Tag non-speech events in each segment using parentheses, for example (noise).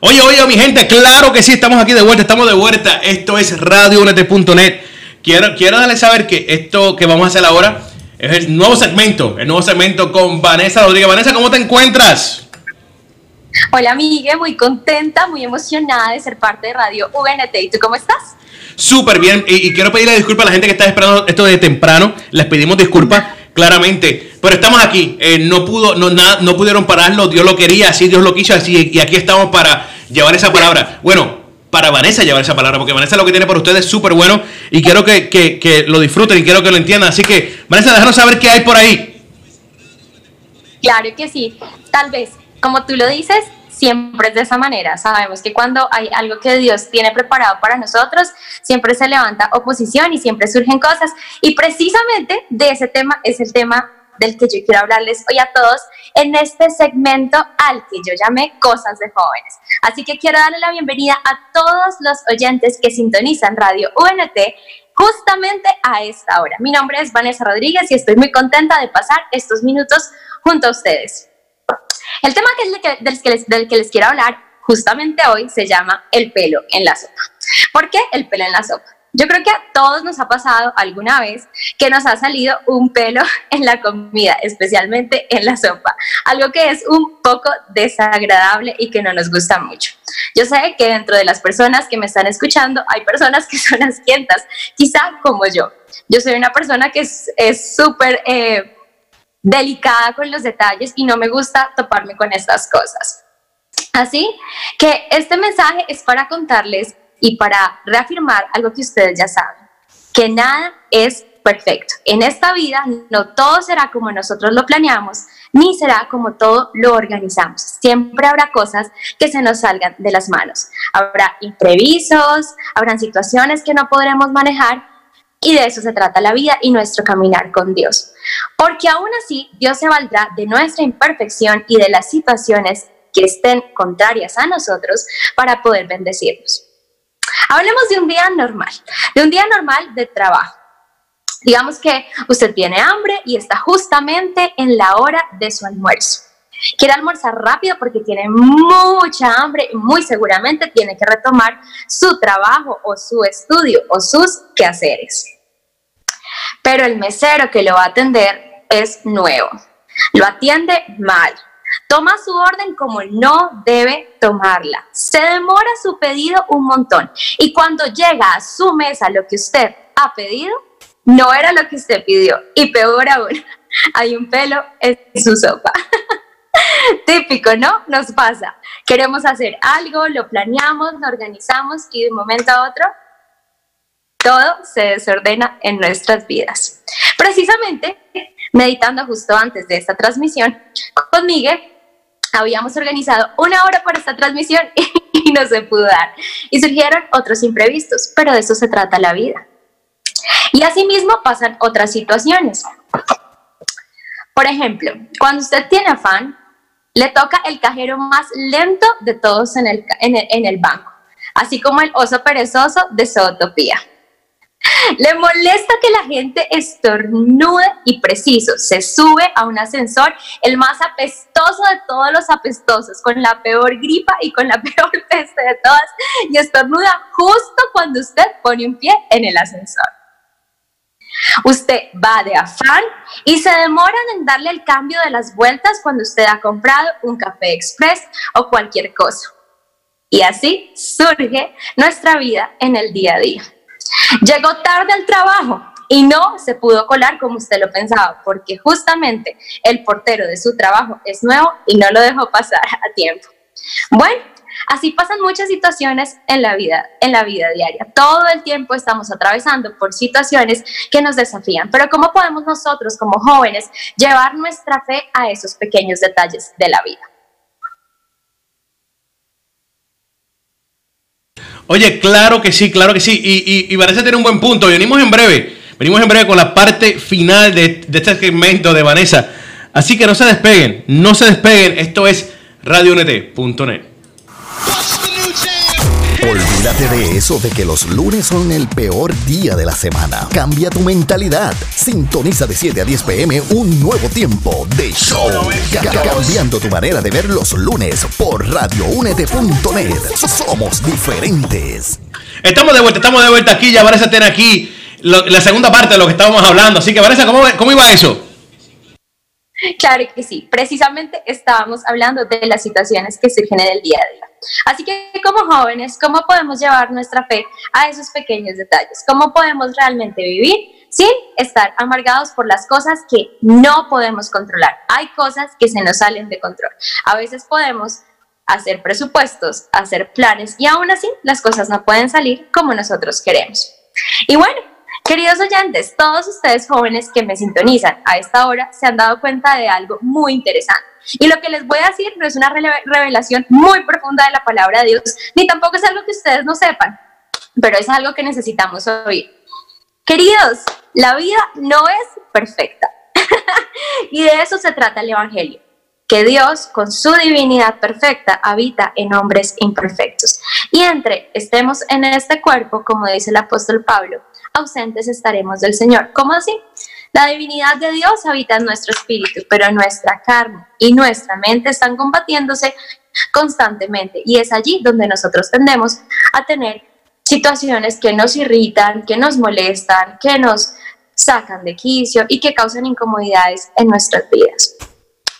Oye, oye, mi gente, claro que sí, estamos aquí de vuelta, estamos de vuelta. Esto es radiounete.net. Quiero, quiero darles saber que esto que vamos a hacer ahora es el nuevo segmento, el nuevo segmento con Vanessa Rodríguez. Vanessa, ¿cómo te encuentras? Hola, Miguel, muy contenta, muy emocionada de ser parte de Radio VNT. ¿Y tú cómo estás? Súper bien, y, quiero pedirle disculpas a la gente que está esperando esto de temprano. Les pedimos disculpas, claramente. Pero estamos aquí, eh, no pudo, no, nada, no pudieron pararlo, Dios lo quería, así Dios lo quiso, así, y aquí estamos para llevar esa palabra. Bueno, para Vanessa llevar esa palabra, porque Vanessa lo que tiene para ustedes es súper bueno y quiero que, que, lo disfruten y quiero que lo entiendan. Así que, Vanessa, déjanos saber qué hay por ahí. Claro que sí, tal vez, como tú lo dices, siempre es de esa manera. Sabemos que cuando hay algo que Dios tiene preparado para nosotros, siempre se levanta oposición y siempre surgen cosas. Y precisamente de ese tema es el tema del que yo quiero hablarles hoy a todos en este segmento al que yo llamé Cosas de Jóvenes. Así que quiero darle la bienvenida a todos los oyentes que sintonizan Radio UNT justamente a esta hora. Mi nombre es Vanessa Rodríguez y estoy muy contenta de pasar estos minutos junto a ustedes. El tema del, que les, del que les quiero hablar justamente hoy se llama el pelo en la sopa. ¿Por qué el pelo en la sopa? Yo creo que a todos nos ha pasado alguna vez que nos ha salido un pelo (laughs) en la comida, especialmente en la sopa, algo que es un poco desagradable y que no nos gusta mucho. Yo sé que dentro de las personas que me están escuchando hay personas que (laughs) son asquientas, quizá como yo. Yo soy una persona que es súper eh, delicada con los detalles y no me gusta toparme con estas cosas. Así que este mensaje es para contarles y para reafirmar algo que ustedes ya saben, que nada es perfecto. En esta vida no todo será como nosotros lo planeamos, ni será como todo lo organizamos. Siempre habrá cosas que se nos salgan de las manos. Habrá imprevisos, habrán situaciones que no podremos manejar y de eso se trata la vida y nuestro caminar con Dios. Porque aún así Dios se valdrá de nuestra imperfección y de las situaciones que estén contrarias a nosotros para poder bendecirnos. Hablemos de un día normal, de un día normal de trabajo. Digamos que usted tiene hambre y está justamente en la hora de su almuerzo. Quiere almorzar rápido porque tiene mucha hambre y muy seguramente tiene que retomar su trabajo o su estudio o sus quehaceres. Pero el mesero que lo va a atender es nuevo. Lo atiende mal Toma su orden como no debe tomarla. Se demora su pedido un montón. Y cuando llega a su mesa lo que usted ha pedido, no era lo que usted pidió. Y peor aún, (laughs) hay un pelo en su sopa. (laughs) (laughs) Típico, ¿no? Nos pasa. Queremos hacer algo, lo planeamos, lo organizamos y de un momento a otro todo se desordena en nuestras vidas. Precisamente, meditando justo antes de esta transmisión con Miguel, habíamos organizado una hora para esta transmisión (laughs) y no se pudo dar. Y surgieron otros imprevistos, pero de eso se trata la vida. Y asimismo pasan otras situaciones. Por ejemplo, cuando usted tiene afán, le toca el cajero más lento de todos en el, banco, así como el oso perezoso de Zootopía. Le molesta que la gente estornude y preciso. Se sube a un ascensor, el más apestoso de todos los apestosos, con la peor gripa y con la (laughs) peor peste de todas, y estornuda justo cuando usted pone un pie en el ascensor. Usted va de afán y se demoran en darle el cambio de las vueltas cuando usted ha comprado un café express o cualquier cosa. Y así surge nuestra vida en el día a día. Llegó tarde al trabajo y no se pudo colar como usted lo pensaba, porque justamente el portero de su trabajo es nuevo y no lo dejó pasar a tiempo. Bueno, así pasan muchas situaciones en la vida, en la vida diaria. Todo el tiempo estamos atravesando por situaciones que nos desafían, pero ¿cómo podemos nosotros como jóvenes llevar nuestra fe a esos pequeños detalles de la vida? Oye, claro que sí, claro que sí. Y, y, Vanessa tiene un buen punto. Venimos en breve. Venimos en breve con la parte final de, de este segmento de Vanessa. Así que no se despeguen, no se despeguen. Esto es radionet.net. Olvídate de eso de que los lunes son el peor día de la semana. Cambia tu mentalidad. Sintoniza de 7 a 10 pm un nuevo tiempo de show. cambiando tu manera de ver los lunes por radioúnete.net. Somos diferentes. Estamos de vuelta, estamos de vuelta aquí. Ya Vanessa tiene aquí la segunda parte de lo que estábamos hablando. Así que Vanessa, ¿cómo, cómo iba eso? Claro que sí, precisamente estábamos hablando de las situaciones que surgen en el día a día. Así que como jóvenes, ¿cómo podemos llevar nuestra fe a esos pequeños detalles? ¿Cómo podemos realmente vivir sin estar amargados por las cosas que no podemos controlar? Hay cosas que se nos salen de control. A veces podemos hacer presupuestos, hacer planes y aún así las cosas no pueden salir como nosotros queremos. Y bueno, Queridos oyentes, todos ustedes jóvenes que me sintonizan a esta hora se han dado cuenta de algo muy interesante. Y lo que les voy a decir no es una revelación muy profunda de la palabra de Dios, ni tampoco es algo que ustedes no sepan, pero es algo que necesitamos oír. Queridos, la vida no es perfecta. (laughs) y de eso se trata el Evangelio, que Dios, con su divinidad perfecta, habita en hombres imperfectos. Y entre estemos en este cuerpo, como dice el apóstol Pablo, ausentes estaremos del Señor. ¿Cómo así? La divinidad de Dios habita en nuestro espíritu, pero nuestra carne y nuestra mente están combatiéndose constantemente y es allí donde nosotros tendemos a tener situaciones que nos irritan, que nos molestan, que nos sacan de quicio y que causan incomodidades en nuestras vidas.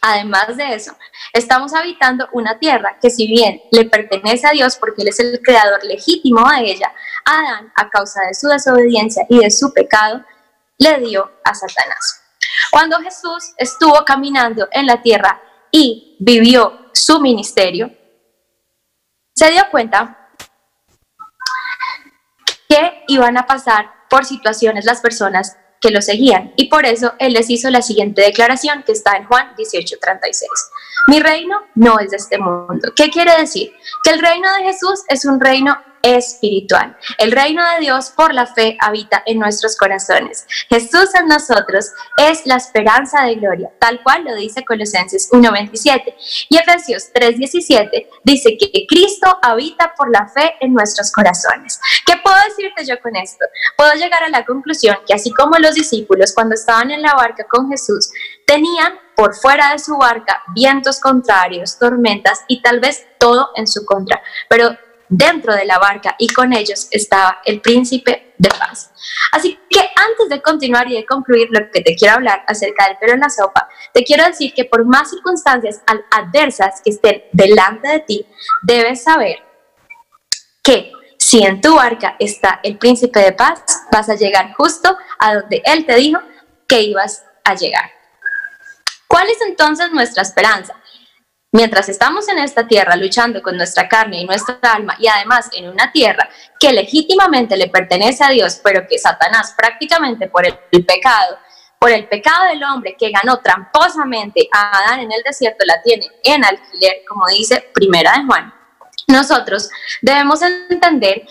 Además de eso, estamos habitando una tierra que si bien le pertenece a Dios porque Él es el creador legítimo de ella, Adán, a causa de su desobediencia y de su pecado, le dio a Satanás. Cuando Jesús estuvo caminando en la tierra y vivió su ministerio, se dio cuenta que iban a pasar por situaciones las personas que lo seguían. Y por eso Él les hizo la siguiente declaración que está en Juan 18:36. Mi reino no es de este mundo. ¿Qué quiere decir? Que el reino de Jesús es un reino espiritual. El reino de Dios por la fe habita en nuestros corazones. Jesús en nosotros es la esperanza de gloria, tal cual lo dice Colosenses 1.27. Y Efesios 3.17 dice que Cristo habita por la fe en nuestros corazones. ¿Qué puedo decirte yo con esto? Puedo llegar a la conclusión que así como los discípulos cuando estaban en la barca con Jesús, tenían por fuera de su barca vientos contrarios, tormentas y tal vez todo en su contra, pero dentro de la barca y con ellos estaba el príncipe de paz. Así que antes de continuar y de concluir lo que te quiero hablar acerca del pelo en la sopa, te quiero decir que por más circunstancias adversas que estén delante de ti, debes saber que si en tu barca está el príncipe de paz, vas a llegar justo a donde él te dijo que ibas a llegar. ¿Cuál es entonces nuestra esperanza? Mientras estamos en esta tierra luchando con nuestra carne y nuestra alma y además en una tierra que legítimamente le pertenece a Dios, pero que Satanás prácticamente por el, pecado, por el pecado del hombre que ganó tramposamente a Adán en el desierto, la tiene en alquiler, como dice Primera de Juan. Nosotros debemos entender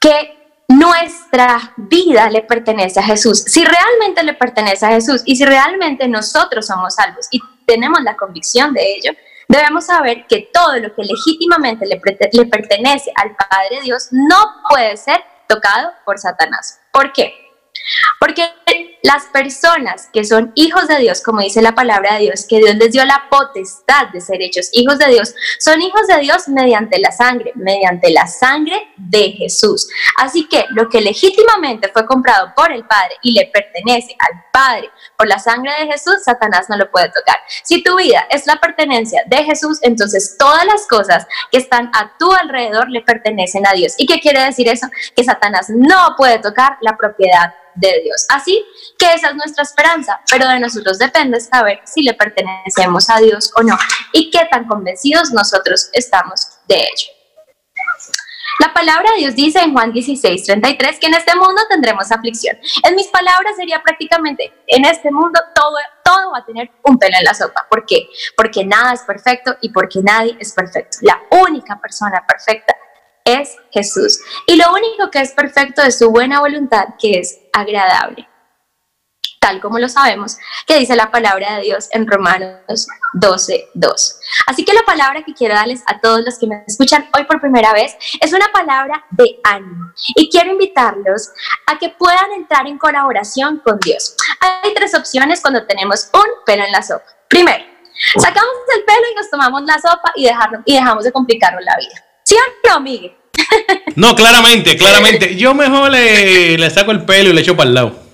que nuestra vida le pertenece a Jesús. Si realmente le pertenece a Jesús y si realmente nosotros somos salvos y tenemos la convicción de ello, Debemos saber que todo lo que legítimamente le, pertenece al Padre Dios no puede ser tocado por Satanás. ¿Por qué? Porque las personas que son hijos de Dios, como dice la palabra de Dios, que Dios les dio la potestad de ser hechos hijos de Dios, son hijos de Dios mediante la sangre, mediante la sangre de Jesús. Así que lo que legítimamente fue comprado por el Padre y le pertenece al Padre por la sangre de Jesús, Satanás no lo puede tocar. Si tu vida es la pertenencia de Jesús, entonces todas las cosas que están a tu alrededor le pertenecen a Dios. ¿Y qué quiere decir eso? Que Satanás no puede tocar la propiedad de Dios. Así que esa es nuestra esperanza, pero de nosotros depende saber si le pertenecemos a Dios o no y qué tan convencidos nosotros estamos de ello. La palabra de Dios dice en Juan 16, 33 que en este mundo tendremos aflicción. En mis palabras sería prácticamente, en este mundo todo, todo va a tener un pelo en la sopa. ¿Por qué? Porque nada es perfecto y porque nadie es perfecto. La única persona perfecta es Jesús. Y lo único que es perfecto es su buena voluntad, que es agradable. tal como lo sabemos, que dice la palabra de Dios en Romanos 12, 2. Así que la palabra que quiero darles a todos los que me escuchan hoy por primera vez es una palabra de ánimo. Y quiero invitarlos a que puedan entrar en colaboración con Dios. Hay tres opciones cuando tenemos un pelo en la sopa. Primero, sacamos el pelo y nos tomamos la sopa y, y dejamos de complicarnos la vida. ¿Sí o no, Miguel? (laughs) No, claramente, claramente. Yo mejor le, le saco el pelo y le echo para el lado.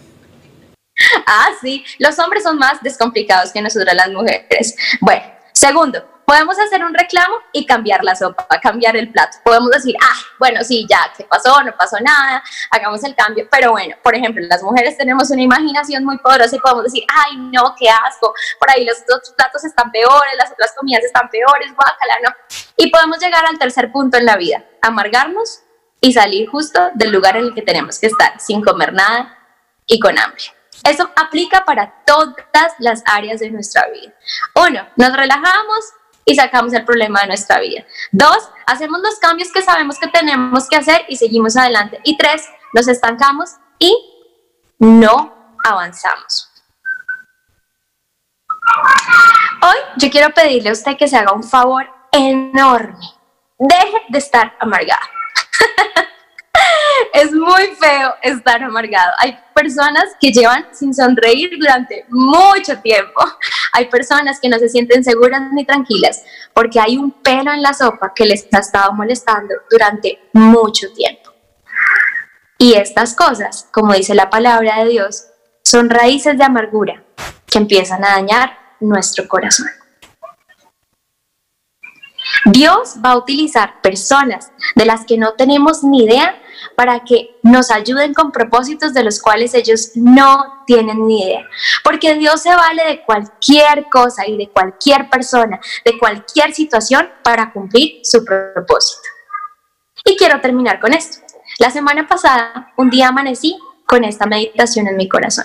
Ah, sí, los hombres son más descomplicados que nosotras las mujeres. Bueno, segundo, podemos hacer un reclamo y cambiar la sopa, cambiar el plato. Podemos decir, ah, bueno, sí, ya, ¿qué pasó? No pasó nada, hagamos el cambio. Pero bueno, por ejemplo, las mujeres tenemos una imaginación muy poderosa y podemos decir, ay, no, qué asco, por ahí los otros platos están peores, las otras comidas están peores, guácala, no. Y podemos llegar al tercer punto en la vida, amargarnos y salir justo del lugar en el que tenemos que estar, sin comer nada y con hambre. Eso aplica para todas las áreas de nuestra vida. Uno, nos relajamos y sacamos el problema de nuestra vida. Dos, hacemos los cambios que sabemos que tenemos que hacer y seguimos adelante. Y tres, nos estancamos y no avanzamos. Hoy yo quiero pedirle a usted que se haga un favor enorme. Deje de estar amargada. (laughs) es muy feo estar amargado. Hay personas que llevan sin sonreír durante mucho tiempo. Hay personas que no se sienten seguras ni tranquilas porque hay un pelo en la sopa que les ha estado molestando durante mucho tiempo. Y estas cosas, como dice la palabra de Dios, son raíces de amargura que empiezan a dañar nuestro corazón. Dios va a utilizar personas de las que no tenemos ni idea para que nos ayuden con propósitos de los cuales ellos no tienen ni idea. Porque Dios se vale de cualquier cosa y de cualquier persona, de cualquier situación para cumplir su propósito. Y quiero terminar con esto. La semana pasada, un día amanecí con esta meditación en mi corazón.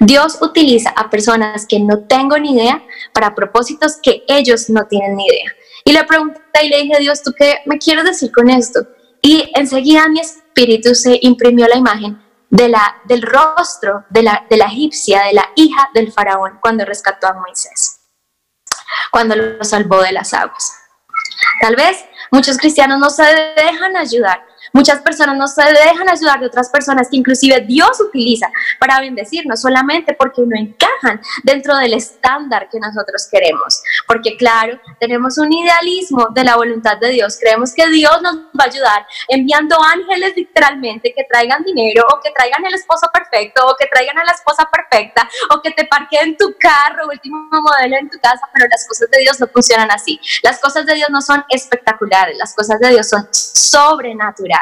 Dios utiliza a personas que no tengo ni idea para propósitos que ellos no tienen ni idea. Y le pregunté y le dije, Dios, ¿tú qué me quieres decir con esto? Y enseguida mi espíritu se imprimió la imagen de la, del rostro de la, de la egipcia, de la hija del faraón, cuando rescató a Moisés, cuando lo salvó de las aguas. Tal vez muchos cristianos no se dejan ayudar Muchas personas no se dejan ayudar de otras personas que inclusive Dios utiliza para bendecirnos solamente porque no encajan dentro del estándar que nosotros queremos. Porque claro, tenemos un idealismo de la voluntad de Dios. Creemos que Dios nos va a ayudar enviando ángeles literalmente que traigan dinero o que traigan el esposo perfecto o que traigan a la esposa perfecta o que te parqueen tu carro, último modelo en tu casa, pero las cosas de Dios no funcionan así. Las cosas de Dios no son espectaculares, las cosas de Dios son sobrenaturales.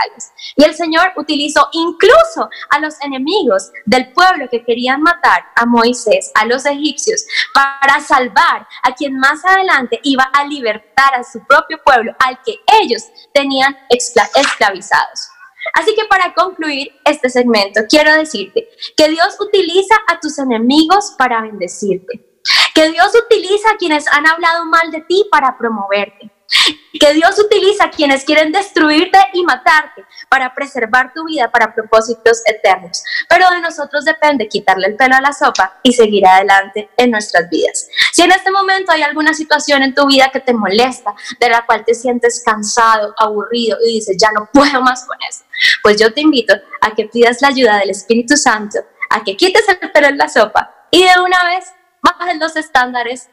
Y el Señor utilizó incluso a los enemigos del pueblo que querían matar a Moisés, a los egipcios, para salvar a quien más adelante iba a libertar a su propio pueblo, al que ellos tenían esclavizados. Así que para concluir este segmento, quiero decirte que Dios utiliza a tus enemigos para bendecirte. Que Dios utiliza a quienes han hablado mal de ti para promoverte que Dios utiliza a quienes quieren destruirte y matarte para preservar tu vida para propósitos eternos. Pero de nosotros depende quitarle el pelo a la sopa y seguir adelante en nuestras vidas. Si en este momento hay alguna situación en tu vida que te molesta, de la cual te sientes cansado, aburrido y dices, ya no puedo más con eso, pues yo te invito a que pidas la ayuda del Espíritu Santo, a que quites el pelo en la sopa y de una vez bajes los estándares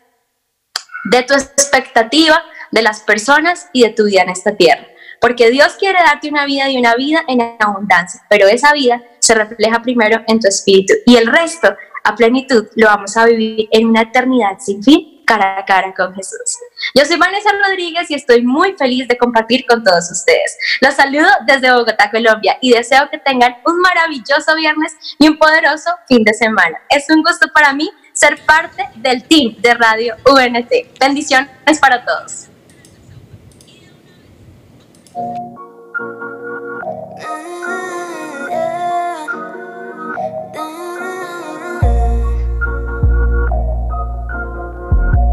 de tu expectativa de las personas y de tu vida en esta tierra. Porque Dios quiere darte una vida y una vida en abundancia, pero esa vida se refleja primero en tu espíritu y el resto a plenitud lo vamos a vivir en una eternidad sin fin, cara a cara con Jesús. Yo soy Vanessa Rodríguez y estoy muy feliz de compartir con todos ustedes. Los saludo desde Bogotá, Colombia y deseo que tengan un maravilloso viernes y un poderoso fin de semana. Es un gusto para mí ser parte del team de Radio UNT. Bendiciones para todos. Mm-hmm.